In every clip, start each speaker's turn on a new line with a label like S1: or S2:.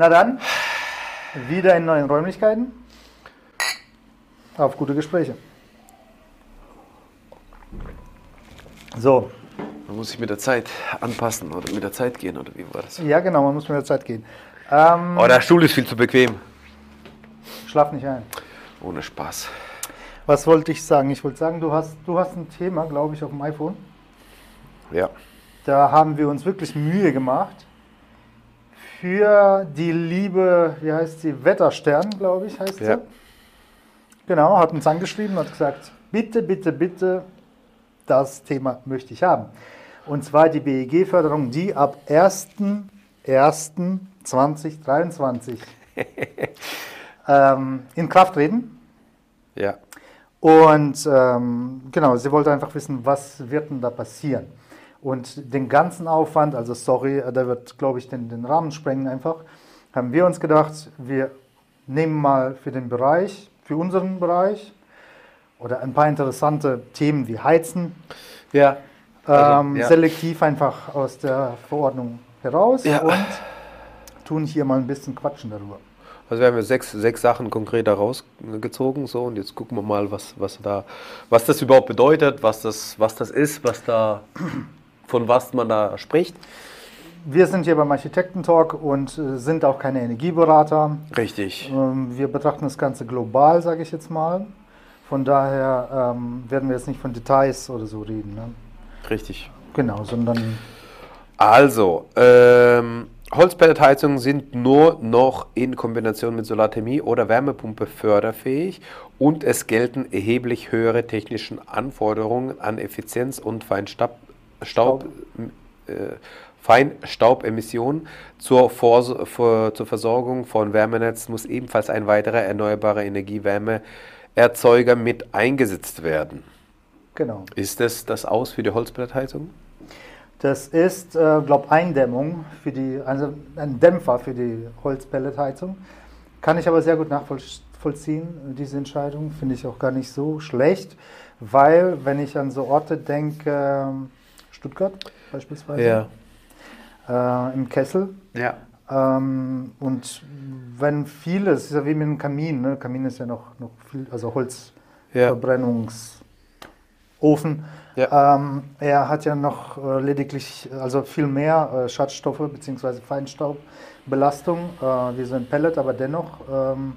S1: Na dann, wieder in neuen Räumlichkeiten. Auf gute Gespräche. So,
S2: Man muss sich mit der Zeit anpassen oder mit der Zeit gehen, oder wie war das?
S1: ja genau, man muss mit der Zeit gehen. Ähm,
S2: Oh, der Stuhl ist viel zu bequem.
S1: schlaf nicht ein.
S2: Ohne Spaß.
S1: Was wollte ich sagen? Ich wollte sagen, du hast, du hast ein Thema, glaube ich, auf dem iPhone.
S2: Ja.
S1: Da haben wir uns wirklich Mühe gemacht. Für die liebe, wie heißt sie, Wetterstern, glaube ich, heißt
S2: Ja.
S1: sie. Genau, hat uns angeschrieben, hat gesagt, bitte, bitte, bitte, das Thema möchte ich haben. Und zwar die BEG-Förderung, die ab 1.1.2023 ähm, in Kraft treten.
S2: Ja.
S1: Und ähm, genau, sie wollte einfach wissen, was wird denn da passieren? Und den ganzen Aufwand, also sorry, äh, da wird, glaube ich, den, den Rahmen sprengen einfach, haben wir uns gedacht, wir nehmen mal für den Bereich, für unseren Bereich oder ein paar interessante Themen wie Heizen,
S2: Ja.
S1: ähm,
S2: Also, ja.
S1: selektiv einfach aus der Verordnung heraus
S2: Ja.
S1: und tun hier mal ein bisschen quatschen darüber.
S2: Also wir haben ja sechs, sechs Sachen konkret da rausgezogen so und jetzt gucken wir mal, was, was da, was das überhaupt bedeutet, was das, was das ist, was da, von was man da spricht.
S1: Wir sind hier beim Architektentalk und äh, sind auch keine Energieberater.
S2: Richtig.
S1: Ähm, Wir betrachten das Ganze global, sage ich jetzt mal. Von daher ähm, werden wir jetzt nicht von Details oder so reden. Ne?
S2: Richtig.
S1: Genau, sondern
S2: Also, ähm, Holzpelletheizungen sind nur noch in Kombination mit Solarthermie oder Wärmepumpe förderfähig und es gelten erheblich höhere technische Anforderungen an Effizienz und Feinstaub, Staub, äh, Feinstaubemissionen. Zur, Vor vor, zur Versorgung von Wärmenetz muss ebenfalls ein weiterer erneuerbarer Energiewärmeerzeuger mit eingesetzt werden.
S1: genau.
S2: Ist das das Aus für die Holzpelletheizung?
S1: Das ist, äh, glaube Eindämmung für die, also ein Dämpfer für die Holzpelletheizung. Kann ich aber sehr gut nachvollziehen, diese Entscheidung. Finde ich auch gar nicht so schlecht, weil, wenn ich an so Orte denke, ähm, Stuttgart beispielsweise, äh, im Kessel,
S2: Ja.
S1: Ähm, und wenn vieles, ist ja wie mit dem Kamin, ne? Kamin ist ja noch, noch viel, also Holzverbrennungsofen.
S2: Ja.
S1: Ähm, er hat ja noch äh, lediglich, also viel mehr äh, Schadstoffe bzw. Feinstaubbelastung äh, wie so ein Pellet, aber dennoch, ähm,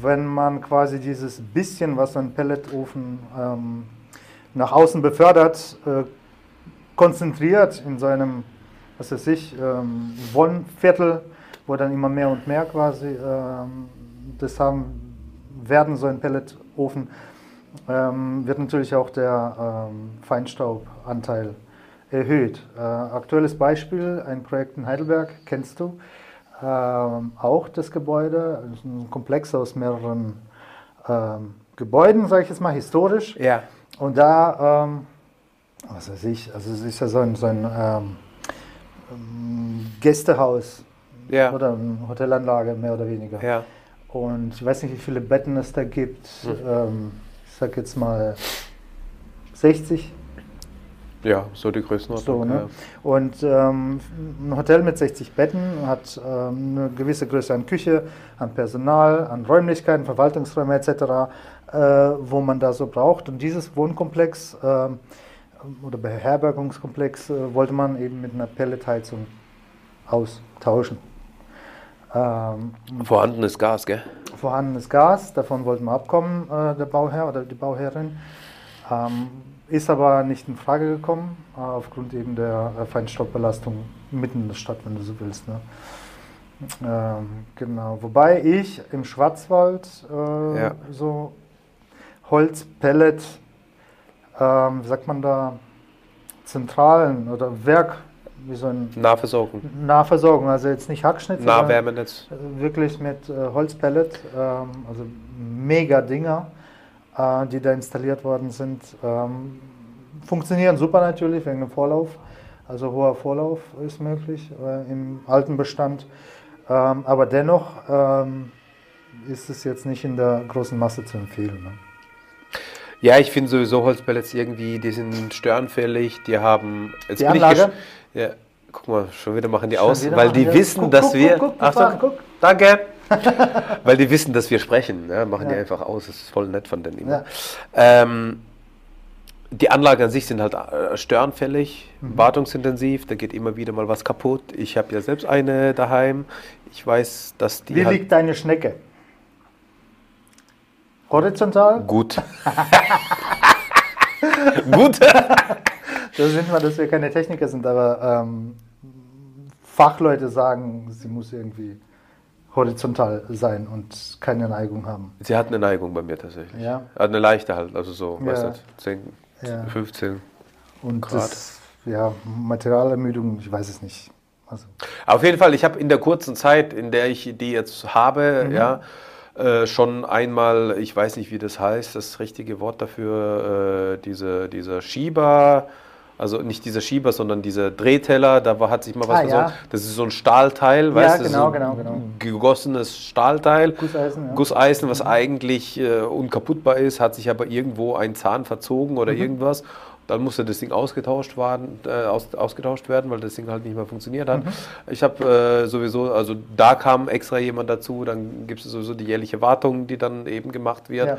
S1: wenn man quasi dieses bisschen, was so ein Pelletofen ähm, nach außen befördert, äh, konzentriert in so einem, was weiß ich, ähm, Wohnviertel, wo dann immer mehr und mehr quasi ähm, das haben werden, so ein Pelletofen, ähm, wird natürlich auch der ähm, Feinstaubanteil erhöht. Äh, aktuelles Beispiel, ein Projekt in Heidelberg, kennst du, ähm, auch das Gebäude, ein Komplex aus mehreren ähm, Gebäuden, sage ich jetzt mal, historisch.
S2: Ja.
S1: Und da, was weiß ich, also es ist ja so ein, so ein ähm, Gästehaus
S2: Ja.
S1: oder eine Hotelanlage, mehr oder weniger.
S2: Ja.
S1: Und ich weiß nicht, wie viele Betten es da gibt. Ähm, ich sag jetzt mal 60.
S2: Ja, so die Größenordnung.
S1: So, ne? Und ähm, ein Hotel mit 60 Betten hat ähm, eine gewisse Größe an Küche, an Personal, an Räumlichkeiten, Verwaltungsräume etc., äh, wo man da so braucht. Und dieses Wohnkomplex ähm, oder Beherbergungskomplex äh, wollte man eben mit einer Pelletheizung austauschen. Ähm.
S2: Vorhandenes Gas, gell?
S1: vorhandenes Gas, davon wollten wir abkommen, äh, der Bauherr oder die Bauherrin. Ähm, ist aber nicht in Frage gekommen, äh, aufgrund eben der Feinstaubbelastung mitten in der Stadt, wenn du so willst. Ne? Ähm, genau. Wobei ich im Schwarzwald äh,
S2: Ja.
S1: so Holz, Pellet, ähm, wie sagt man da, Zentralen oder Werk, wie so ein
S2: Nahversorgung.
S1: Nahversorgung, also jetzt nicht Hackschnitt, sondern
S2: Nahwärmenetz.
S1: wirklich mit äh, Holzpellet, ähm, also mega Dinger, äh, die da installiert worden sind. Ähm, funktionieren super natürlich wegen dem Vorlauf. Also hoher Vorlauf ist möglich äh, im alten Bestand. Ähm, aber dennoch ähm, ist es jetzt nicht in der großen Masse zu empfehlen. Ne?
S2: Ja, ich finde sowieso Holzpellets irgendwie, die sind störanfällig, die haben. Jetzt
S1: Die
S2: bin ich
S1: Anlage?
S2: gesch- ja, Guck mal, schon wieder machen die
S1: Schon
S2: aus, weil die
S1: die-
S2: wissen,
S1: Guck,
S2: dass
S1: guck,
S2: wir.
S1: guck, guck, die
S2: Achtung,
S1: guck.
S2: danke. weil die wissen, dass wir sprechen. Ja, machen die
S1: Ja.
S2: einfach aus. Das ist voll nett von denen immer.
S1: Ja.
S2: Ähm, die Anlagen an sich sind halt äh, störanfällig,
S1: Mhm.
S2: wartungsintensiv. Da geht immer wieder mal was kaputt. Ich habe ja selbst eine daheim. Ich weiß, dass die
S1: Wie
S2: halt
S1: liegt deine Schnecke? Horizontal?
S2: gut. gut.
S1: Da sind wir, dass wir keine Techniker sind, aber ähm, Fachleute sagen, sie muss irgendwie horizontal sein und keine Neigung haben.
S2: Sie hat eine Neigung bei mir tatsächlich.
S1: Ja.
S2: Eine leichte halt, also so,
S1: Ja.
S2: weiß nicht, 10,
S1: Ja.
S2: 15.
S1: Und
S2: Grad.
S1: das, ja, Materialermüdung, ich weiß es nicht. Also,
S2: Auf jeden Fall, ich habe in der kurzen Zeit, in der ich die jetzt habe,
S1: Mhm.
S2: ja, äh, schon einmal, ich weiß nicht, wie das heißt, das richtige Wort dafür, äh, diese, dieser Schieber, also nicht dieser Schieber, sondern dieser Drehteller, da war, hat sich mal was
S1: Ah, ja.
S2: versorgt. Das ist so ein Stahlteil,
S1: Ja,
S2: weißt du?
S1: genau, genau, genau.
S2: Gegossenes Stahlteil.
S1: Gusseisen, ja.
S2: Gusseisen, was eigentlich äh, unkaputtbar ist, hat sich aber irgendwo ein Zahn verzogen oder
S1: Mhm.
S2: irgendwas. Dann musste das Ding ausgetauscht werden, äh, aus, ausgetauscht werden, weil das Ding halt nicht mehr funktioniert hat.
S1: Mhm.
S2: Ich habe äh, sowieso, also da kam extra jemand dazu, dann gibt es sowieso die jährliche Wartung, die dann eben gemacht wird.
S1: Ja.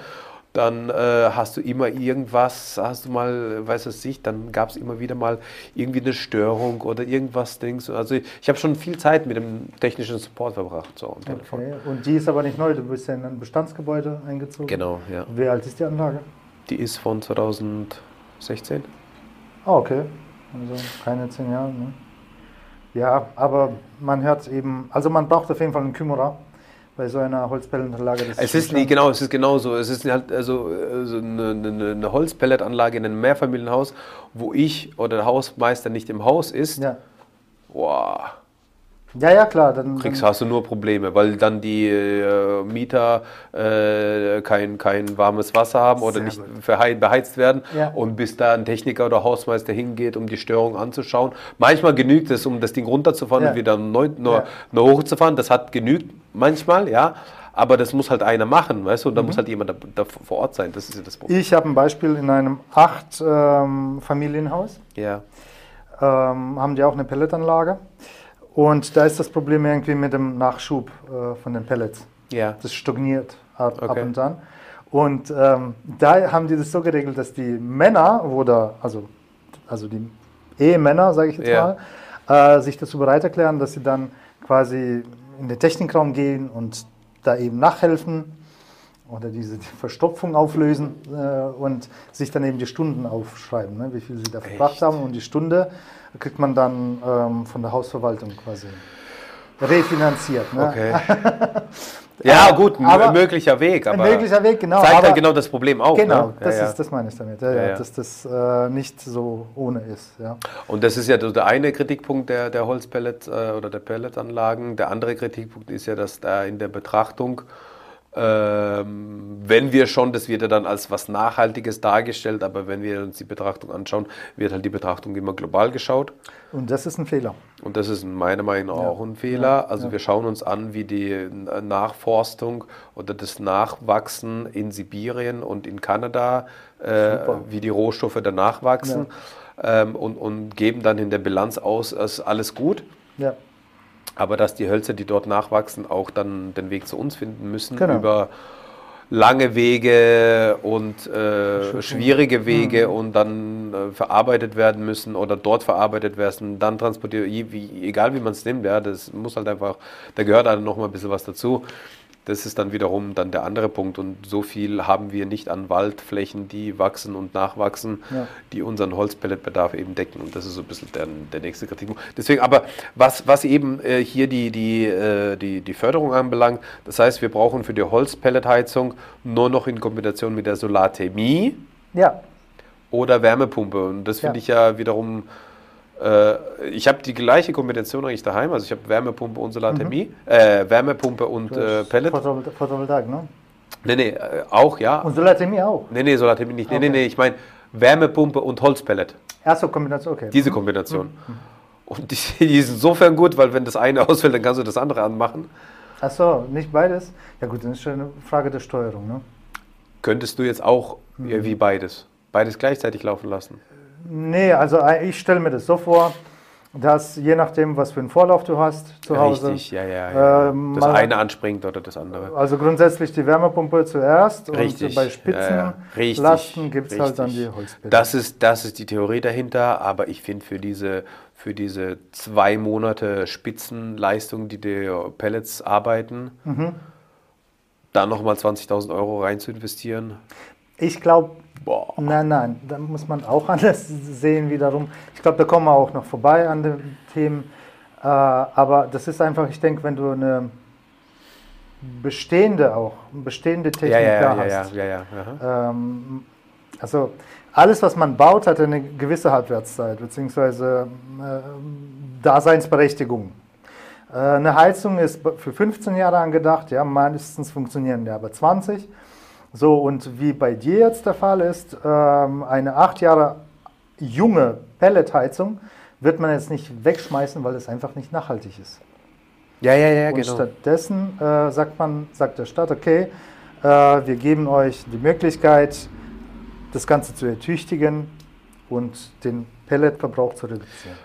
S2: Dann äh, hast du immer irgendwas, hast du mal, weiß es nicht, dann gab es immer wieder mal irgendwie eine Störung oder irgendwas Dings. Also ich, ich habe schon viel Zeit mit dem technischen Support verbracht, so am Telefon.
S1: okay. Und die ist aber nicht neu, du bist ja in ein Bestandsgebäude eingezogen.
S2: Genau, ja.
S1: Wie alt ist die Anlage?
S2: Die ist von 2016.
S1: Ah, okay. Also keine zehn Jahre. Ne? Ja, aber man hört eben, also man braucht auf jeden Fall einen Kümmerer bei so einer Holzpellenanlage. das
S2: Es ist nie, genau, es ist genauso. Es ist halt also, also eine, eine, eine Holzpelletanlage in einem Mehrfamilienhaus, wo ich oder der Hausmeister nicht im Haus ist.
S1: Ja.
S2: Boah,
S1: ja, ja, klar. Dann,
S2: kriegst,
S1: dann,
S2: hast du nur Probleme, weil dann die äh, Mieter äh, kein, kein warmes Wasser haben oder nicht beheizt werden.
S1: Ja.
S2: Und bis da ein Techniker oder Hausmeister hingeht, um die Störung anzuschauen. Manchmal genügt es, um das Ding runterzufahren
S1: Ja.
S2: und wieder neu, neu,
S1: Ja.
S2: neu hochzufahren. Das hat genügt manchmal, ja. Aber das muss halt einer machen, weißt du? Und da
S1: Mhm.
S2: muss halt jemand da, da vor Ort sein. Das ist ja das Problem.
S1: ich habe ein Beispiel in einem acht ähm, Familienhaus.
S2: Ja.
S1: ähm, haben die auch eine Pelletanlage. Und da ist das Problem irgendwie mit dem Nachschub äh, von den Pellets.
S2: Ja.
S1: Das stagniert ab, ab
S2: Okay.
S1: und an. Und ähm, da haben die das so geregelt, dass die Männer oder also, also die Ehemänner, sage ich jetzt
S2: Ja.
S1: mal, äh, sich dazu bereit erklären, dass sie dann quasi in den Technikraum gehen und da eben nachhelfen oder diese Verstopfung auflösen äh, und sich dann eben die Stunden aufschreiben, ne, wie viel sie da verbracht
S2: Echt?
S1: haben. Und die Stunde kriegt man dann ähm, von der Hausverwaltung quasi refinanziert. Ne?
S2: Okay. ja, gut, ein
S1: aber-
S2: möglicher Weg.
S1: Ein
S2: Aber
S1: möglicher Weg, genau.
S2: Zeigt
S1: aber-
S2: halt genau das Problem auch.
S1: Genau,
S2: ne?
S1: das,
S2: ja.
S1: Ist, das meine ich damit, ja,
S2: Ja,
S1: dass das äh, nicht so ohne ist. Ja.
S2: Und das ist ja der eine Kritikpunkt der, der Holzpellet äh, oder der Pelletanlagen. Der andere Kritikpunkt ist ja, dass da in der Betrachtung, wenn wir schon, das wird ja dann als was Nachhaltiges dargestellt, aber wenn wir uns die Betrachtung anschauen, wird halt die Betrachtung immer global geschaut.
S1: Und das ist ein Fehler.
S2: Und das ist meiner Meinung nach
S1: Ja.
S2: auch ein Fehler.
S1: Ja,
S2: Also
S1: ja.
S2: wir schauen uns an, wie die Nachforstung oder das Nachwachsen in Sibirien und in Kanada, äh, wie die Rohstoffe danach wachsen ähm, und, und geben dann in der Bilanz aus, ist alles gut.
S1: Ja.
S2: Aber dass die Hölzer, die dort nachwachsen, auch dann den Weg zu uns finden müssen
S1: Genau.
S2: über lange Wege und äh, schwierige Wege
S1: Mhm.
S2: und dann äh, verarbeitet werden müssen oder dort verarbeitet werden, dann transportiert, egal wie man es nimmt, ja, das muss halt einfach, da gehört halt noch mal ein bisschen was dazu. Das ist dann wiederum dann der andere Punkt und so viel haben wir nicht an Waldflächen, die wachsen und nachwachsen,
S1: Ja.
S2: die unseren Holzpelletbedarf eben decken und das ist so ein bisschen der, der nächste Kritikpunkt. Deswegen aber, was, was eben äh, hier die, die, äh, die, die Förderung anbelangt, das heißt, wir brauchen für die Holzpelletheizung nur noch in Kombination mit der Solarthermie
S1: ja,
S2: oder Wärmepumpe und das finde
S1: Ja.
S2: ich ja wiederum äh, ich habe die gleiche Kombination eigentlich daheim, also ich habe Wärmepumpe und Solarthermie, äh, Wärmepumpe und äh, Pellet.
S1: Photovol- Photovoltaik, ne?
S2: Nee, nee, äh, auch, ja.
S1: Und Solarthermie auch.
S2: Nee, nee, Solarthermie nicht. Nee, nee,
S1: Okay.
S2: nee, ich meine Wärmepumpe und Holzpellet.
S1: Erste Kombination, okay.
S2: Diese Kombination. Und die, die ist insofern gut, weil wenn das eine ausfällt, dann kannst du das andere anmachen.
S1: Achso, nicht beides? Ja gut, dann ist schon eine Frage der Steuerung, ne?
S2: Könntest du jetzt auch äh, wie beides, beides gleichzeitig laufen lassen.
S1: Nee, also äh, ich stelle mir das so vor, dass je nachdem, was für einen Vorlauf du hast zu Hause.
S2: Richtig, ja, ja. ja.
S1: ähm,
S2: das eine anspringt oder das andere.
S1: Also grundsätzlich die Wärmepumpe zuerst
S2: Richtig,
S1: und bei
S2: ja, ja.
S1: Spitzenlasten gibt es halt dann die Holzpellets.
S2: Das ist, das ist die Theorie dahinter, aber ich finde für diese, für diese zwei Monate Spitzenleistung, die die Pellets arbeiten,
S1: Mhm.
S2: da nochmal 20.000 Euro rein zu investieren,
S1: Ich glaube, nein, nein, da muss man auch anders sehen wiederum. Ich glaube, da kommen wir auch noch vorbei an den Themen. Äh, aber das ist einfach, ich denke, wenn du eine bestehende auch, bestehende Technik
S2: Ja, ja,
S1: da
S2: ja, ja,
S1: hast.
S2: ja, ja, aha.
S1: Ähm, also alles, was man baut, hat eine gewisse Halbwertszeit bzw. Äh, Daseinsberechtigung. Äh, eine Heizung ist für 15 Jahre angedacht, ja, meistens funktionieren die aber 20. So, und wie bei dir jetzt der Fall ist, ähm, eine acht Jahre junge Pelletheizung wird man jetzt nicht wegschmeißen, weil es einfach nicht nachhaltig ist.
S2: Ja, ja, ja,
S1: Und
S2: genau.
S1: stattdessen äh, sagt man, sagt der Staat, okay, äh, wir geben euch die Möglichkeit, das Ganze zu ertüchtigen und den Pelletverbrauch zu reduzieren.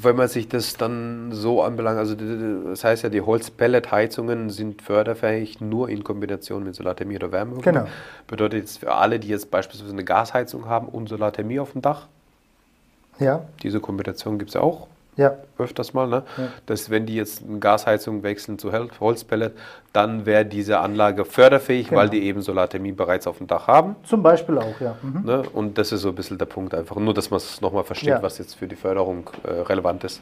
S2: Wenn man sich das dann so anbelangt, also das heißt ja, die Holzpelletheizungen sind förderfähig nur in Kombination mit Solarthermie oder Wärmepumpe.
S1: Genau.
S2: Bedeutet jetzt für alle, die jetzt beispielsweise eine Gasheizung haben und Solarthermie auf dem Dach,
S1: Ja,
S2: diese Kombination gibt es auch
S1: ja,
S2: öfters mal, ne?
S1: Ja.
S2: dass wenn die jetzt eine Gasheizung wechseln zu Hol- Holzpellet, dann wäre diese Anlage förderfähig,
S1: Genau.
S2: weil die eben Solarthermie bereits auf dem Dach haben.
S1: zum Beispiel auch, ja. Mhm.
S2: Ne? Und das ist so ein bisschen der Punkt einfach. Nur, dass man es nochmal versteht,
S1: Ja.
S2: was jetzt für die Förderung äh, relevant ist.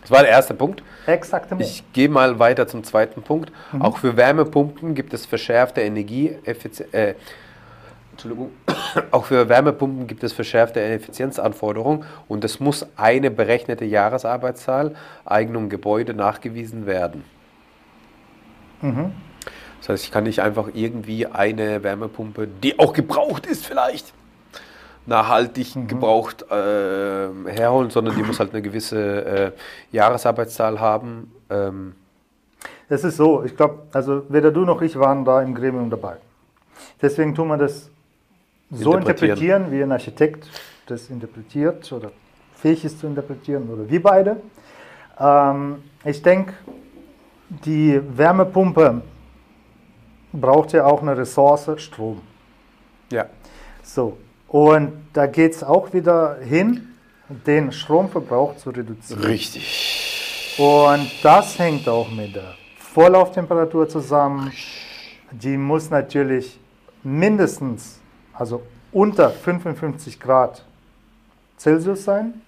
S2: Das war der erste Punkt.
S1: Exakt.
S2: Ich gehe mal weiter zum zweiten Punkt. Auch für Wärmepumpen gibt es verschärfte Energieeffizienz. Äh, Entschuldigung. Auch für Wärmepumpen gibt es verschärfte Effizienzanforderungen und es muss eine berechnete Jahresarbeitszahl Eignung Gebäude nachgewiesen werden.
S1: Mhm.
S2: Das heißt, ich kann nicht einfach irgendwie eine Wärmepumpe, die auch gebraucht ist vielleicht, nachhaltig
S1: Mhm.
S2: gebraucht äh, herholen, sondern die muss halt eine gewisse äh, Jahresarbeitszahl haben. Ähm,
S1: Es ist so, ich glaube, also weder du noch ich waren da im Gremium dabei. Deswegen tun wir das so
S2: Interpretieren.
S1: interpretieren, wie ein Architekt das interpretiert oder fähig ist zu interpretieren oder wir beide. Ähm, ich denke, die Wärmepumpe braucht ja auch eine Ressource Strom.
S2: ja.
S1: So, und da geht es auch wieder hin, den Stromverbrauch zu reduzieren.
S2: Richtig.
S1: Und das hängt auch mit der Vorlauftemperatur zusammen. Die muss natürlich mindestens, also unter 55 Grad Celsius sein,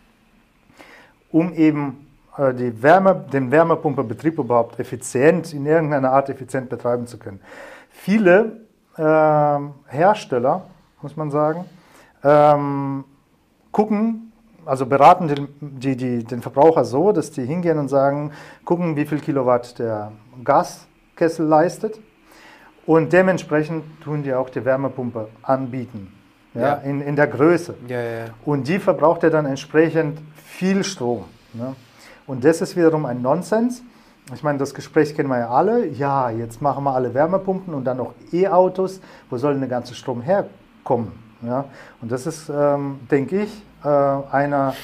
S1: um eben äh, die Wärme, den Wärmepumpebetrieb überhaupt effizient, in irgendeiner Art effizient betreiben zu können. Viele ähm, Hersteller, muss man sagen, ähm, gucken, also beraten den, die, die, den Verbraucher so, dass die hingehen und sagen, gucken, wie viel Kilowatt der Gaskessel leistet und dementsprechend tun die auch die Wärmepumpe anbieten, ja,
S2: Ja.
S1: In, in der Größe.
S2: Ja, ja.
S1: Und die verbraucht ja dann entsprechend viel Strom. Ne? Und das ist wiederum ein Nonsens. Ich meine, das Gespräch kennen wir ja alle. Ja, jetzt machen wir alle Wärmepumpen und dann noch E-Autos. Wo soll denn der ganze Strom herkommen? Ja? Und das ist, ähm, denke ich, äh, einer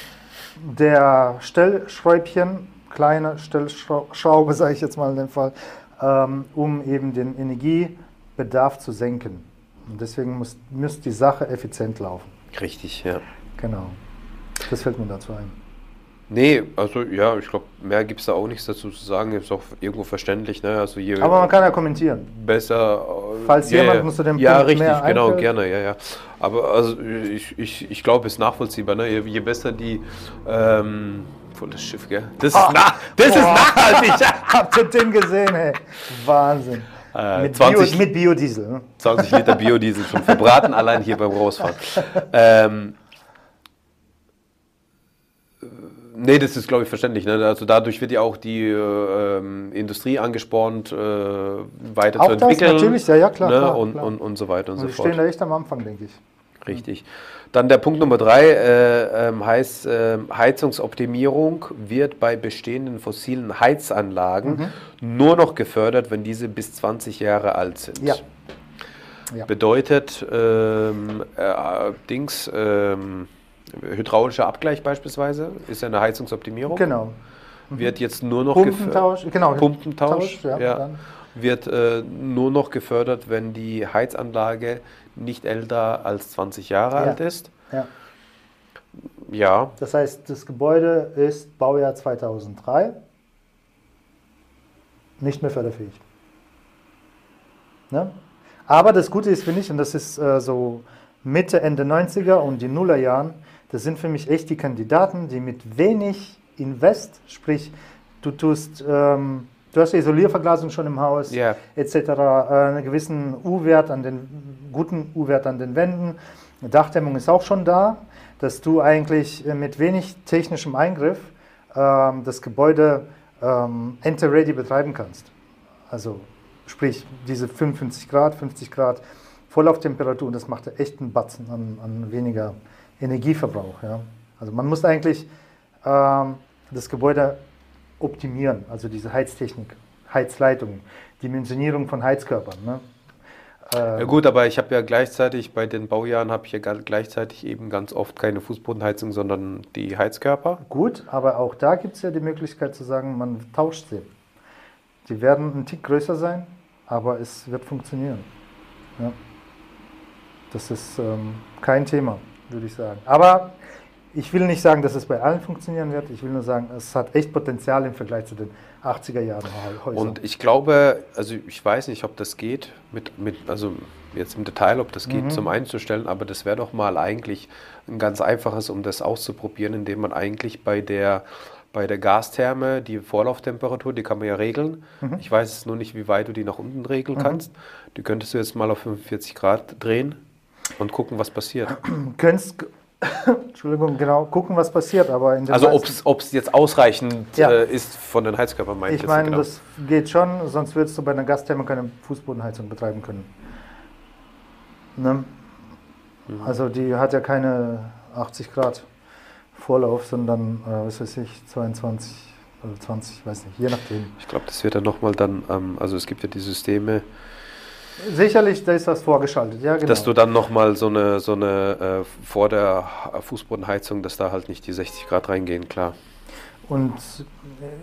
S1: der Stellschräubchen, kleine Stellschraube, sage ich jetzt mal in dem Fall, um eben den Energiebedarf zu senken. Und deswegen muss, muss die Sache effizient laufen.
S2: Richtig, ja.
S1: Genau. Das fällt mir dazu ein.
S2: Nee, also ja, ich glaube, mehr gibt es da auch nichts dazu zu sagen. Ist auch irgendwo verständlich, ne? Also je
S1: Aber man kann ja kommentieren.
S2: besser.
S1: Falls jemand zu dem
S2: Ja,
S1: Punkt
S2: richtig,
S1: mehr
S2: genau,
S1: einfällt.
S2: gerne, ja, ja. Aber also ich, ich, ich glaube, es ist nachvollziehbar, ne? Je, je besser die ähm, volles Schiff, gell? Das ist,
S1: Ah,
S2: na, das ist
S1: boah.
S2: nachhaltig.
S1: Habt ihr den gesehen, hey? Wahnsinn.
S2: Äh,
S1: mit,
S2: 20
S1: Bio, mit Biodiesel. Ne?
S2: 20 Liter Biodiesel schon verbraten, allein hier beim Rausfahren. Ähm, nee, das ist, glaube ich, verständlich. Ne? Also dadurch wird ja auch die äh, Industrie angespornt, äh, weiter
S1: Auch
S2: zu
S1: das
S2: entwickeln.
S1: natürlich, ja, ja, klar,
S2: Ne?
S1: klar,
S2: und,
S1: klar.
S2: Und, und so weiter und
S1: Und
S2: so
S1: wir
S2: fort.
S1: stehen da echt am Anfang, denke ich.
S2: Richtig. Dann der Punkt Nummer drei äh, ähm, heißt, äh, Heizungsoptimierung wird bei bestehenden fossilen Heizanlagen
S1: Mhm.
S2: nur noch gefördert, wenn diese bis 20 Jahre alt sind.
S1: Ja. Ja.
S2: Bedeutet, ähm, äh, Dings, ähm, Hydraulischer Abgleich beispielsweise ist ja eine Heizungsoptimierung.
S1: Genau.
S2: Wird jetzt nur noch
S1: Pumpentausch, genau.
S2: Pumpentausch,
S1: Tausch, ja,
S2: ja, wird äh, nur noch gefördert, wenn die Heizanlage nicht älter als 20 Jahre
S1: Ja.
S2: alt ist.
S1: Ja.
S2: Ja,
S1: Das heißt, das Gebäude ist Baujahr 2003, nicht mehr förderfähig. Ne? Aber das Gute ist, finde ich, und das ist äh, so Mitte, Ende 90er und die Nullerjahren, das sind für mich echt die Kandidaten, die mit wenig Invest, sprich, du tust, ähm, du hast die Isolierverglasung schon im Haus,
S2: Ja.
S1: etc., äh, einen gewissen U-Wert an den, guten U-Wert an den Wänden, eine Dachdämmung ist auch schon da, dass du eigentlich äh, mit wenig technischem Eingriff ähm, das Gebäude ähm, enter-ready betreiben kannst. Also sprich diese 55 Grad, 50 Grad Vorlauftemperatur und das macht echt einen Batzen an, an weniger Energieverbrauch. Ja. Also man muss eigentlich ähm, das Gebäude optimieren, also diese Heiztechnik, Heizleitungen, Dimensionierung von Heizkörpern. Ne.
S2: Ja gut, aber ich habe ja gleichzeitig bei den Baujahren habe ich ja gleichzeitig eben ganz oft keine Fußbodenheizung, sondern die Heizkörper.
S1: Gut, aber auch da gibt es ja die Möglichkeit zu sagen, man tauscht sie. Die werden ein Tick größer sein, aber es wird funktionieren. Ja. Das ist ähm, kein Thema, würde ich sagen. Aber ich will nicht sagen, dass es bei allen funktionieren wird. Ich will nur sagen, es hat echt Potenzial im Vergleich zu den 80er Jahren Häusern.
S2: Und ich glaube, also ich weiß nicht, ob das geht, mit, mit, also jetzt im Detail, ob das geht
S1: Mhm.
S2: zum Einzustellen, aber das wäre doch mal eigentlich ein ganz einfaches, um das auszuprobieren, indem man eigentlich bei der, bei der Gastherme die Vorlauftemperatur, die kann man ja regeln.
S1: Mhm.
S2: Ich weiß nur nicht, wie weit du die nach unten regeln kannst. Die könntest du jetzt mal auf 45 Grad drehen und gucken, was passiert.
S1: Könntest, Entschuldigung, genau, gucken, was passiert. Aber
S2: Also ob es jetzt ausreichend
S1: Ja.
S2: äh, ist von den Heizkörpern, meine ich
S1: Ich meine,
S2: genau.
S1: das geht schon, sonst würdest du bei einer Gastherme keine Fußbodenheizung betreiben können. Ne?
S2: Mhm.
S1: Also die hat ja keine 80 Grad Vorlauf, sondern, äh, was weiß ich, 22 oder 20, weiß nicht, je nachdem.
S2: Ich glaube, das wird dann nochmal dann, ähm, also es gibt ja die Systeme,
S1: Sicherlich, da ist was vorgeschaltet, ja genau.
S2: dass du dann nochmal so eine, so eine äh, vor der Fußbodenheizung, dass da halt nicht die 60 Grad reingehen, klar.
S1: Und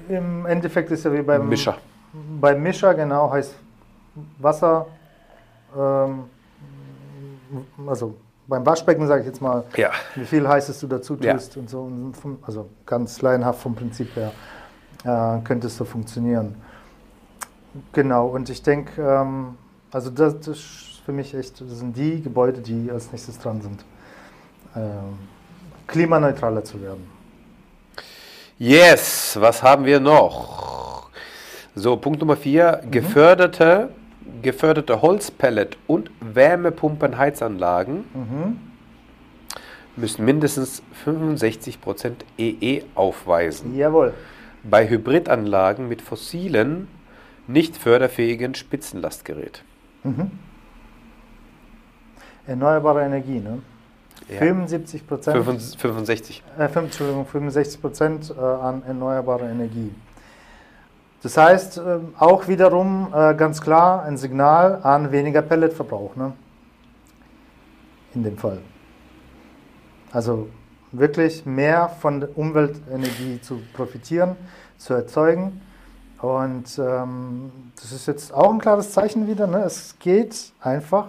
S1: äh, im Endeffekt ist ja wie beim
S2: Mischer.
S1: Beim Mischer, genau, heißt Wasser, ähm, also beim Waschbecken sage ich jetzt mal,
S2: Ja.
S1: wie viel heißes du dazu
S2: Ja.
S1: tust und so. Und vom, also ganz laienhaft vom Prinzip her äh, könnte es so funktionieren. Genau, und ich denke, ähm, also das, das ist für mich echt, das sind die Gebäude, die als nächstes dran sind, ähm, klimaneutraler zu werden.
S2: Yes, was haben wir noch? So, Punkt Nummer 4, geförderte, geförderte Holzpellet- und Wärmepumpenheizanlagen
S1: Mhm.
S2: müssen mindestens 65% EE aufweisen.
S1: Jawohl.
S2: Bei Hybridanlagen mit fossilen, nicht förderfähigen Spitzenlastgerät.
S1: Mhm. Erneuerbare Energie, ne?
S2: Ja.
S1: 75 Prozent,
S2: 65.
S1: äh, fünf- Entschuldigung, 65 Prozent äh, an erneuerbare Energie. Das heißt, ähm, auch wiederum äh, ganz klar ein Signal an weniger Pelletverbrauch, ne? In dem Fall. Also wirklich mehr von der Umweltenergie zu profitieren, zu erzeugen. Und ähm, das ist jetzt auch ein klares Zeichen wieder. Ne? Es geht einfach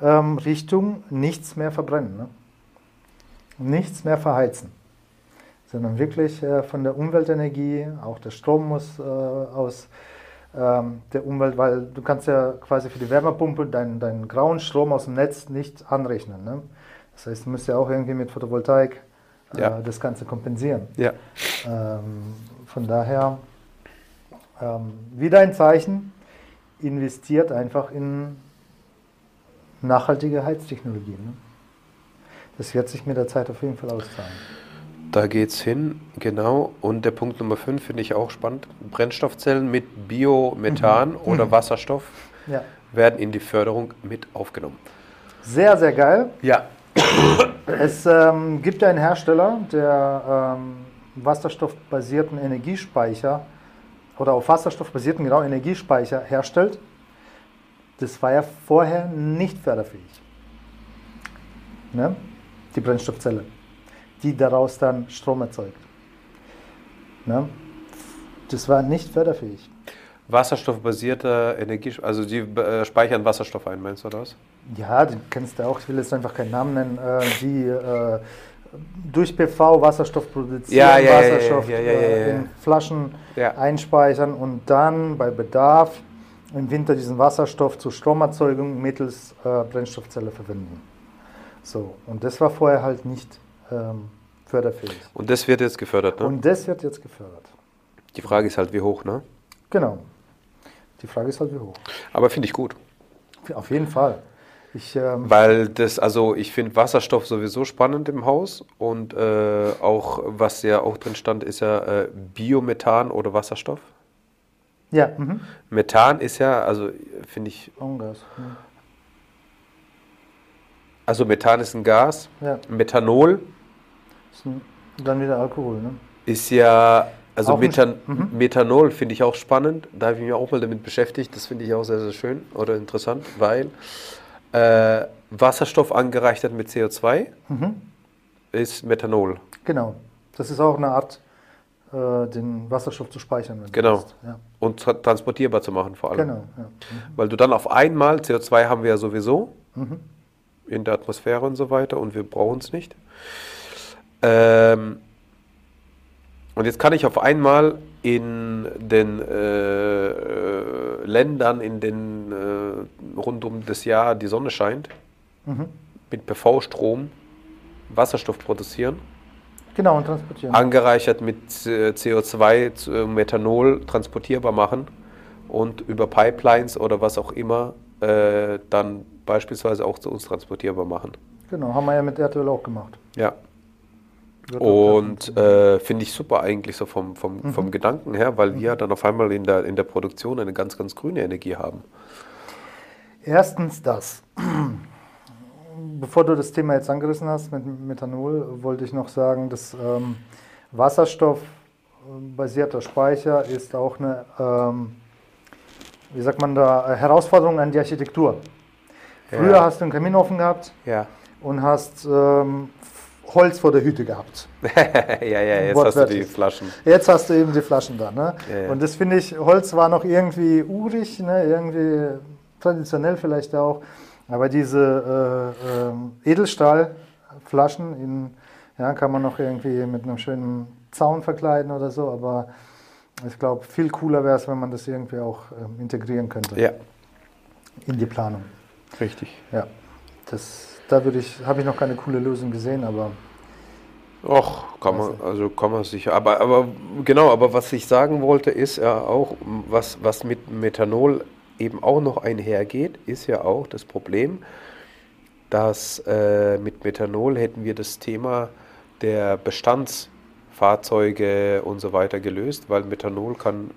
S1: ähm, Richtung nichts mehr verbrennen. Ne? Nichts mehr verheizen. Sondern wirklich äh, von der Umweltenergie, auch der Strom muss äh, aus ähm, der Umwelt, weil du kannst ja quasi für die Wärmepumpe deinen, deinen grauen Strom aus dem Netz nicht anrechnen. Ne? Das heißt, du musst ja auch irgendwie mit Photovoltaik äh,
S2: Ja.
S1: das Ganze kompensieren.
S2: Ja.
S1: Ähm, von daher ähm, wieder ein Zeichen, investiert einfach in nachhaltige Heiztechnologien. Ne? Das wird sich mit der Zeit auf jeden Fall auszahlen.
S2: Da geht's hin, genau. Und der Punkt Nummer 5 finde ich auch spannend. Brennstoffzellen mit Biomethan oder Wasserstoff
S1: Ja.
S2: werden in die Förderung mit aufgenommen.
S1: Sehr, sehr geil.
S2: Ja.
S1: Es ähm, gibt einen Hersteller, der ähm, wasserstoffbasierten Energiespeicher oder auf wasserstoffbasierten genau Energiespeicher herstellt. Das war ja vorher nicht förderfähig. Ne? Die Brennstoffzelle. die daraus dann Strom erzeugt. Ne? Das war nicht förderfähig.
S2: Wasserstoffbasierte Energie, also die äh, speichern Wasserstoff ein, meinst du das?
S1: Ja, den kennst du auch, ich will jetzt einfach keinen Namen nennen, äh, die äh, durch PV Wasserstoff produzieren,
S2: Ja, ja,
S1: Wasserstoff
S2: ja,
S1: äh, in Flaschen einspeichern und dann bei Bedarf im Winter diesen Wasserstoff zur Stromerzeugung mittels äh, Brennstoffzelle verwenden. So, und das war vorher halt nicht ähm, förderfähig.
S2: Und das wird jetzt gefördert, ne?
S1: Und das wird jetzt gefördert.
S2: die Frage ist halt, wie hoch, ne?
S1: Genau. Die Frage ist halt, wie hoch.
S2: Aber finde ich gut.
S1: Auf jeden Fall. Ich, ähm,
S2: Weil das, also ich finde Wasserstoff sowieso spannend im Haus und äh, auch, was ja auch drin stand, ist ja äh, Biomethan oder Wasserstoff.
S1: ja, mhm.
S2: Methan ist ja, also finde ich,
S1: Ungas. mhm.
S2: also Methan ist ein Gas.
S1: Ja,
S2: Methanol
S1: ist ein, dann wieder Alkohol. Ne?
S2: ist ja, also Methan
S1: mhm.
S2: Methanol finde ich auch spannend. Da habe ich mich auch mal damit beschäftigt. Das finde ich auch sehr, sehr schön oder interessant, weil äh, Wasserstoff angereichert mit CO2
S1: Mhm.
S2: ist Methanol.
S1: Genau. Das ist auch eine Art, äh, den Wasserstoff zu speichern.
S2: Genau.
S1: Ja,
S2: Und tra transportierbar zu machen vor allem.
S1: genau. Ja.
S2: Weil du dann auf einmal, CO2 haben wir ja sowieso
S1: Mhm.
S2: in der Atmosphäre und so weiter und wir brauchen es nicht. Ähm, und jetzt kann ich auf einmal in den äh, äh, Ländern, in denen äh, rund um das Jahr die Sonne scheint,
S1: Mhm.
S2: mit PV-Strom Wasserstoff produzieren,
S1: Genau, und transportieren.
S2: angereichert mit äh, CO2, zu- äh, Methanol transportierbar machen und über Pipelines oder was auch immer dann beispielsweise auch zu uns transportierbar machen.
S1: Genau, haben wir ja mit Erdöl auch gemacht.
S2: Ja, und äh, finde ich super eigentlich so vom, vom, vom Gedanken her, weil wir dann auf einmal in der, in der Produktion eine ganz, ganz grüne Energie haben.
S1: Erstens das. Bevor du das Thema jetzt angerissen hast mit Methanol, wollte ich noch sagen, dass ähm, wasserstoffbasierter Speicher ist auch eine, ähm, wie sagt man da, Herausforderung an die Architektur. Früher
S2: Ja.
S1: hast du einen Kaminofen gehabt
S2: Ja,
S1: und hast ähm, Holz vor der Hütte gehabt.
S2: ja, ja, jetzt hast du die. Flaschen.
S1: Jetzt hast du eben die Flaschen da. Ne?
S2: Ja, ja.
S1: Und das finde ich, Holz war noch irgendwie urig, ne? irgendwie traditionell vielleicht auch. Aber diese äh, ähm, Edelstahlflaschen in, ja, kann man noch irgendwie mit einem schönen Zaun verkleiden oder so. Aber ich glaube, viel cooler wäre es, wenn man das irgendwie auch ähm, integrieren könnte
S2: Ja,
S1: in die Planung.
S2: richtig.
S1: Ja, das, da würde ich, habe ich noch keine coole Lösung gesehen, aber
S2: Och, kann man, also kann man sicher. Aber, aber genau, aber was ich sagen wollte, ist ja auch, was, was mit Methanol eben auch noch einhergeht, ist ja auch das Problem, dass äh, mit Methanol hätten wir das Thema der Bestandsfahrzeuge und so weiter gelöst, weil Methanol kann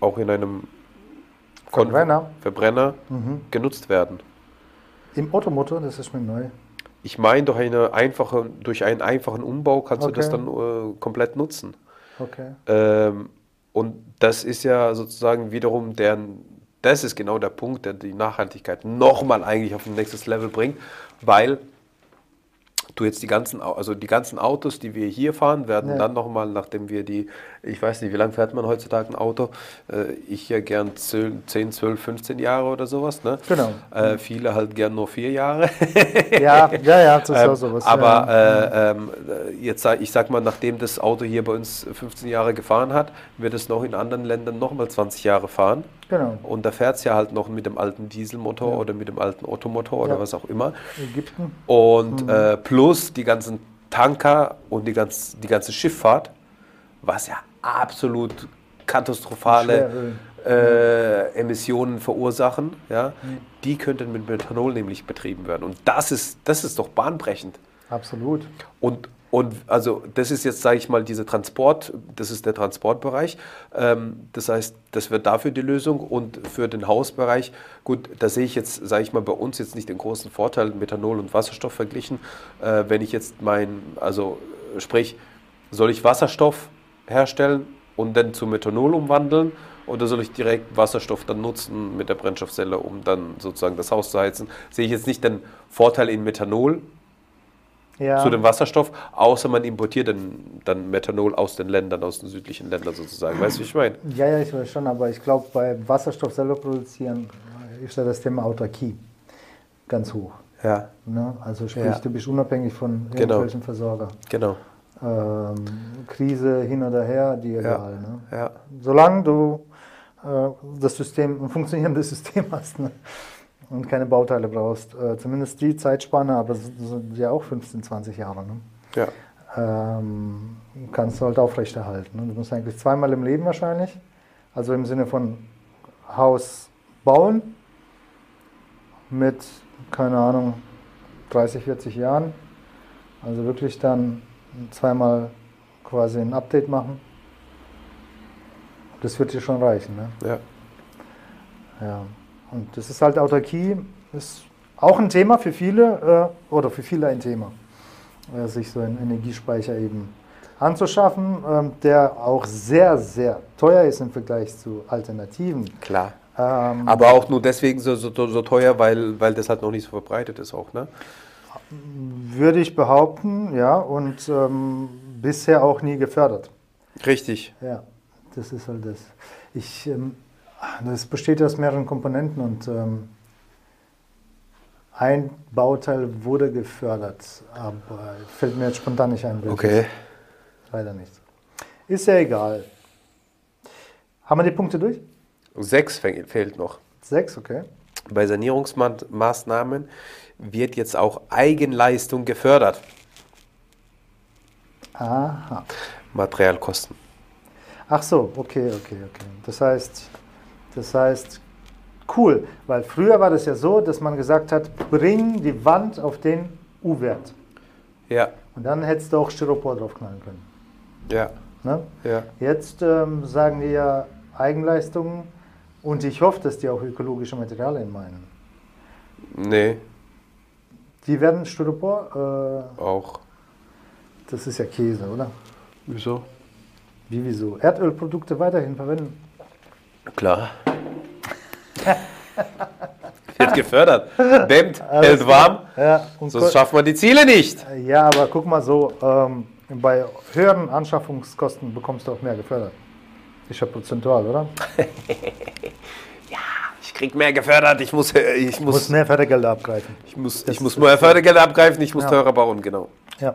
S2: auch in einem Kon-
S1: Verbrenner.
S2: Verbrenner
S1: mhm.
S2: genutzt werden.
S1: Im Automotor, das ist mir neu.
S2: Ich meine, durch, eine einfache, durch einen einfachen Umbau kannst du das
S1: Okay.
S2: dann äh, komplett nutzen.
S1: Okay.
S2: Ähm, und das ist ja sozusagen wiederum deren, das ist genau der Punkt, der die Nachhaltigkeit nochmal eigentlich auf ein nächstes Level bringt, weil du jetzt die ganzen, also die ganzen Autos, die wir hier fahren, werden
S1: Ja.
S2: dann nochmal, nachdem wir die, ich weiß nicht, wie lange fährt man heutzutage ein Auto? Äh, ich ja gern 10, 12, 15 Jahre oder sowas, ne?
S1: Genau.
S2: Äh, viele halt gern nur vier Jahre.
S1: Ja, ja, ja, das ist
S2: Ähm,
S1: auch sowas.
S2: aber
S1: ja.
S2: äh, ähm, äh, jetzt ich sag mal, nachdem das Auto hier bei uns 15 Jahre gefahren hat, wird es noch in anderen Ländern nochmal 20 Jahre fahren.
S1: Genau.
S2: Und da fährt es ja halt noch mit dem alten Dieselmotor
S1: Ja.
S2: oder mit dem alten Ottomotor oder
S1: Ja.
S2: was auch immer.
S1: Ägypten.
S2: Und äh, plus die ganzen Tanker und die, ganz, die ganze Schifffahrt, was ja absolut katastrophale
S1: Schweröl.
S2: äh, Emissionen verursachen, ja, die könnten mit Methanol nämlich betrieben werden. Und das ist, das ist doch bahnbrechend.
S1: Absolut.
S2: Und, und also das ist jetzt, sage ich mal, diese Transport, das ist der Transportbereich. Ähm, das heißt, das wird dafür die Lösung und für den Hausbereich, gut, da sehe ich jetzt, sage ich mal, bei uns jetzt nicht den großen Vorteil, Methanol und Wasserstoff verglichen. Äh, wenn ich jetzt mein, also sprich, soll ich Wasserstoff herstellen und dann zu Methanol umwandeln oder soll ich direkt Wasserstoff dann nutzen mit der Brennstoffzelle, um dann sozusagen das Haus zu heizen? Sehe ich jetzt nicht den Vorteil in Methanol,
S1: Ja.
S2: zu dem Wasserstoff, außer man importiert dann, dann Methanol aus den Ländern, aus den südlichen Ländern sozusagen. Weißt du, wie ich meine?
S1: Ja, ja, ich weiß schon, aber ich glaube, bei Wasserstoff selber produzieren ist ja das Thema Autarkie ganz hoch.
S2: Ja,
S1: Ne? Also sprich,
S2: Ja.
S1: du bist unabhängig von
S2: Genau.
S1: irgendwelchen Versorger.
S2: genau.
S1: Ähm, Krise hin oder her, die egal. Ne?
S2: Ja,
S1: Solange du äh, das System, ein funktionierendes System hast ne? Und keine Bauteile brauchst, äh, zumindest die Zeitspanne, aber das sind ja auch 15, 20 Jahre, ne?
S2: ja,
S1: ähm, kannst du halt aufrechterhalten. Ne? Du musst eigentlich zweimal im Leben wahrscheinlich, also im Sinne von Haus bauen mit, keine Ahnung, 30, 40 Jahren. Also wirklich dann zweimal quasi ein Update machen. Das wird dir schon reichen. Ne?
S2: ja.
S1: Ja. Und das ist halt Autarkie, ist auch ein Thema für viele äh, oder für viele ein Thema, äh, sich so einen Energiespeicher eben anzuschaffen, ähm, der auch sehr, sehr teuer ist im Vergleich zu Alternativen.
S2: Klar.
S1: Ähm,
S2: Aber auch nur deswegen so, so, so teuer, weil, weil das halt noch nicht so verbreitet ist auch, ne?
S1: würde ich behaupten, ja, und ähm, bisher auch nie gefördert.
S2: Richtig.
S1: Ja, das ist halt das. Ich, ähm, das besteht aus mehreren Komponenten und ähm, ein Bauteil wurde gefördert, aber fällt mir jetzt spontan nicht ein. welches.
S2: Okay.
S1: Leider nicht. Ist ja egal. Haben wir die Punkte durch?
S2: Sechs fehlt noch.
S1: Sechs, okay.
S2: Bei Sanierungsmaßnahmen wird jetzt auch Eigenleistung gefördert.
S1: Aha.
S2: Materialkosten.
S1: Ach so, okay, okay, okay. Das heißt, das heißt, cool, weil früher war das ja so, dass man gesagt hat, bring die Wand auf den U-Wert.
S2: Ja,
S1: Und dann hättest du auch Styropor draufknallen können.
S2: ja,
S1: Ne?
S2: ja.
S1: Jetzt ähm, sagen die ja Eigenleistungen und ich hoffe, dass die auch ökologische Materialien meinen.
S2: Nee,
S1: Die werden Styropor,
S2: auch.
S1: äh, das ist ja Käse, oder?
S2: Wieso?
S1: Wie wieso? Erdölprodukte weiterhin verwenden.
S2: Klar. Wird gefördert. Dämmt, hält warm,
S1: Ja,
S2: sonst schafft man die Ziele nicht.
S1: ja, aber guck mal so, ähm, bei höheren Anschaffungskosten bekommst du auch mehr gefördert. Ist ja prozentual, oder?
S2: Ich krieg mehr gefördert, ich muss, äh, ich
S1: Du musst
S2: muss,
S1: mehr Fördergelder abgreifen.
S2: ich muss,
S1: Das
S2: ich muss mehr Fördergelder abgreifen, ich muss
S1: Ja.
S2: teurer bauen, genau.
S1: Ja.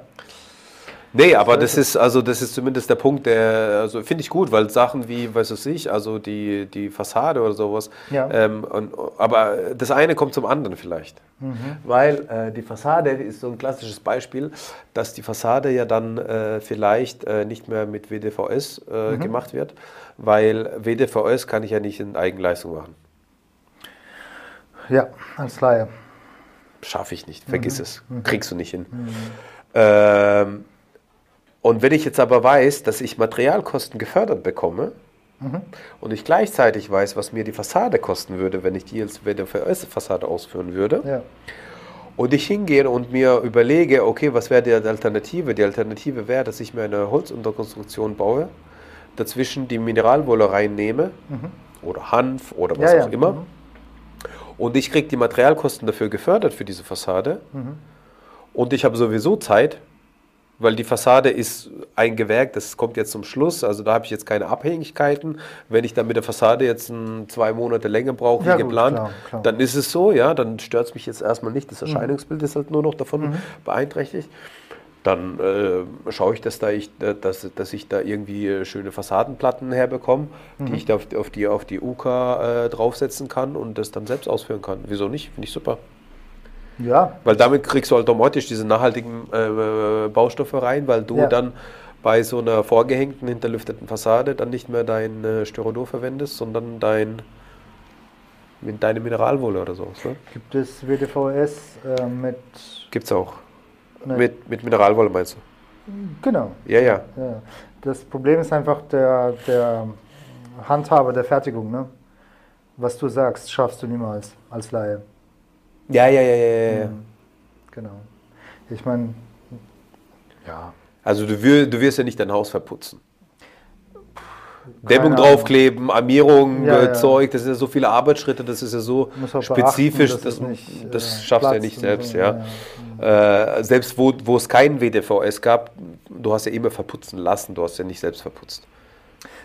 S2: Nee, aber das ist also das ist zumindest der Punkt, der also finde ich gut, weil Sachen wie, weiß es ich, also die, die Fassade oder sowas,
S1: Ja.
S2: ähm, und, aber das eine kommt zum anderen vielleicht.
S1: Mhm.
S2: Weil äh, die Fassade ist so ein klassisches Beispiel, dass die Fassade ja dann äh, vielleicht äh, nicht mehr mit WDVS äh,
S1: Mhm.
S2: gemacht wird, weil WDVS kann ich ja nicht in Eigenleistung machen.
S1: Ja, als Laie.
S2: Schaffe ich nicht,
S1: Mhm.
S2: vergiss es, kriegst du nicht hin. Ähm, und wenn ich jetzt aber weiß, dass ich Materialkosten gefördert bekomme
S1: Mhm.
S2: und ich gleichzeitig weiß, was mir die Fassade kosten würde, wenn ich die als WDVS-Fassade ausführen würde,
S1: Ja.
S2: und ich hingehe und mir überlege, okay, was wäre die Alternative? Die Alternative wäre, dass ich mir eine Holzunterkonstruktion baue, dazwischen die Mineralwolle reinnehme oder Hanf oder was
S1: Mhm. Ja, ja.
S2: auch immer.
S1: Mhm.
S2: Und ich kriege die Materialkosten dafür gefördert für diese Fassade.
S1: Mhm.
S2: Und ich habe sowieso Zeit, weil die Fassade ist ein Gewerk, das kommt jetzt zum Schluss. Also da habe ich jetzt keine Abhängigkeiten. Wenn ich dann mit der Fassade jetzt ein, zwei Monate länger brauche, wie
S1: Ja, gut,
S2: geplant,
S1: klar, klar.
S2: dann ist es so, ja, dann stört es mich jetzt erstmal nicht. Das Erscheinungsbild ist halt nur noch davon
S1: Mhm.
S2: beeinträchtigt. Dann äh, schaue ich, dass, da ich, äh, dass, dass ich da irgendwie äh, schöne Fassadenplatten herbekomme,
S1: Mhm.
S2: die ich da auf, auf, die, auf die UK äh, draufsetzen kann und das dann selbst ausführen kann. Wieso nicht? Finde ich super.
S1: Ja,
S2: Weil damit kriegst du automatisch diese nachhaltigen äh, Baustoffe rein, weil du
S1: Ja.
S2: dann bei so einer vorgehängten, hinterlüfteten Fassade dann nicht mehr dein äh, Styrodor verwendest, sondern dein, mit deine Mineralwolle oder sowas. Ne?
S1: gibt es WDVS äh, mit.
S2: Gibt's auch.
S1: Ne.
S2: Mit, mit Mineralwolle meinst du?
S1: Genau.
S2: Ja, ja.
S1: Ja. Das Problem ist einfach der, der Handhabe der Fertigung. Ne? Was du sagst, schaffst du niemals als Laie.
S2: Ja, ja, ja, ja, ja.
S1: Mhm. Genau. Ich meine, ja.
S2: Also du, du wirst ja nicht dein Haus verputzen. Dämmung
S1: Ahnung.
S2: draufkleben, Armierung,
S1: Ja, ja.
S2: Zeug, das sind ja so viele Arbeitsschritte, das ist ja so spezifisch,
S1: beachten, dass
S2: das,
S1: nicht,
S2: das
S1: äh,
S2: schaffst du ja nicht selbst,
S1: so,
S2: ja.
S1: ja.
S2: Äh, selbst wo, wo es keinen WDVS gab, du hast ja immer verputzen lassen, du hast ja nicht selbst verputzt.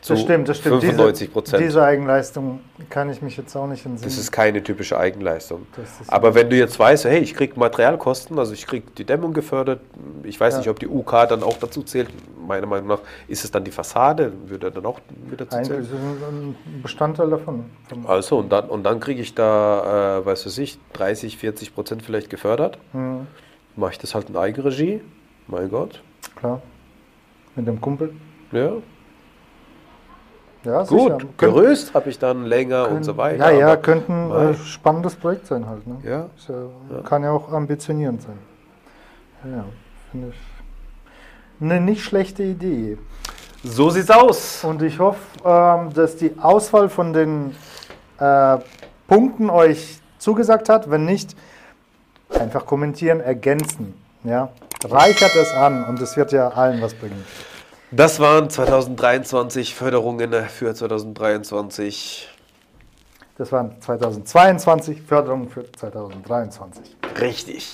S1: Das stimmt, das stimmt.
S2: 95 Prozent.
S1: Diese, diese Eigenleistung kann ich mich jetzt auch nicht entsinnen.
S2: Das ist keine typische Eigenleistung.
S1: Das ist-
S2: Aber wenn du jetzt weißt, hey, ich krieg Materialkosten, also ich krieg die Dämmung gefördert, ich weiß
S1: Ja.
S2: nicht, ob die UK dann auch dazu zählt. Meiner Meinung nach ist es dann die Fassade, würde dann auch mit dazu zählen.
S1: ist ein ein Bestandteil davon.
S2: Also und dann, und dann kriege ich da, äh, weiß was ich, 30, 40 Prozent vielleicht gefördert.
S1: Hm,
S2: Mache ich das halt in Eigenregie. Mein Gott.
S1: klar. Mit dem Kumpel.
S2: Ja.
S1: Ja,
S2: Gut.
S1: sicher.
S2: Geröst habe ich dann länger und
S1: können-
S2: so weiter.
S1: Ja, ja, könnte ein äh, spannendes Projekt sein halt. Ne?
S2: Ja.
S1: Ja, Kann ja auch ambitionierend sein. Ja, finde ich eine nicht schlechte Idee.
S2: So sieht's aus.
S1: Und ich hoffe, ähm, dass die Auswahl von den äh, Punkten euch zugesagt hat. Wenn nicht, einfach kommentieren, ergänzen. Ja? Reichert es an und es wird ja allen was bringen.
S2: Das waren 2023 Förderungen für 2023.
S1: Das waren 2022 Förderungen für 2023.
S2: Richtig.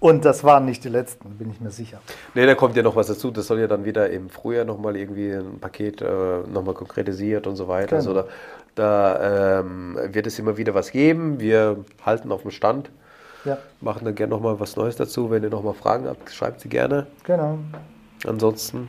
S1: Und das waren nicht die letzten, bin ich mir sicher.
S2: Ne, da kommt ja noch was dazu. Das soll ja dann wieder im Frühjahr nochmal irgendwie ein Paket äh, nochmal konkretisiert und so weiter.
S1: Genau.
S2: Also da da ähm, wird es immer wieder was geben. Wir halten auf dem Stand,
S1: Ja,
S2: machen dann gerne nochmal was Neues dazu. Wenn ihr nochmal Fragen habt, schreibt sie gerne.
S1: genau.
S2: Ansonsten